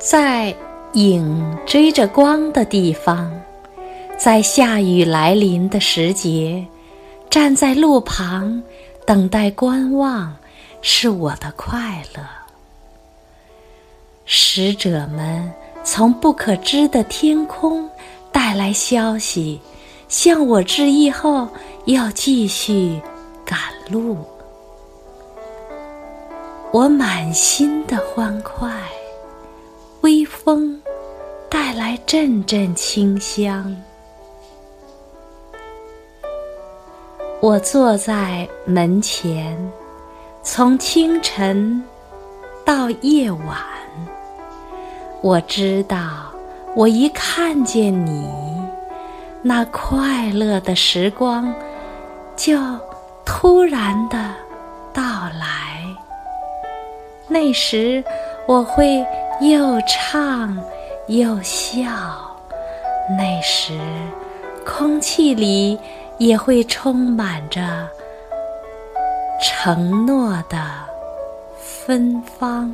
在影追着光的地方，在下雨来临的时节，站在路旁等待观望，是我的快乐。使者们从不可知的天空带来消息，向我致意后，要继续赶路。我满心的欢快，风带来阵阵清香。我坐在门前，从清晨到夜晚，我知道，我一看见你，那快乐的时光就突然的到来。那时，我会又唱又笑；那时，空气里也会充满着承诺的芬芳。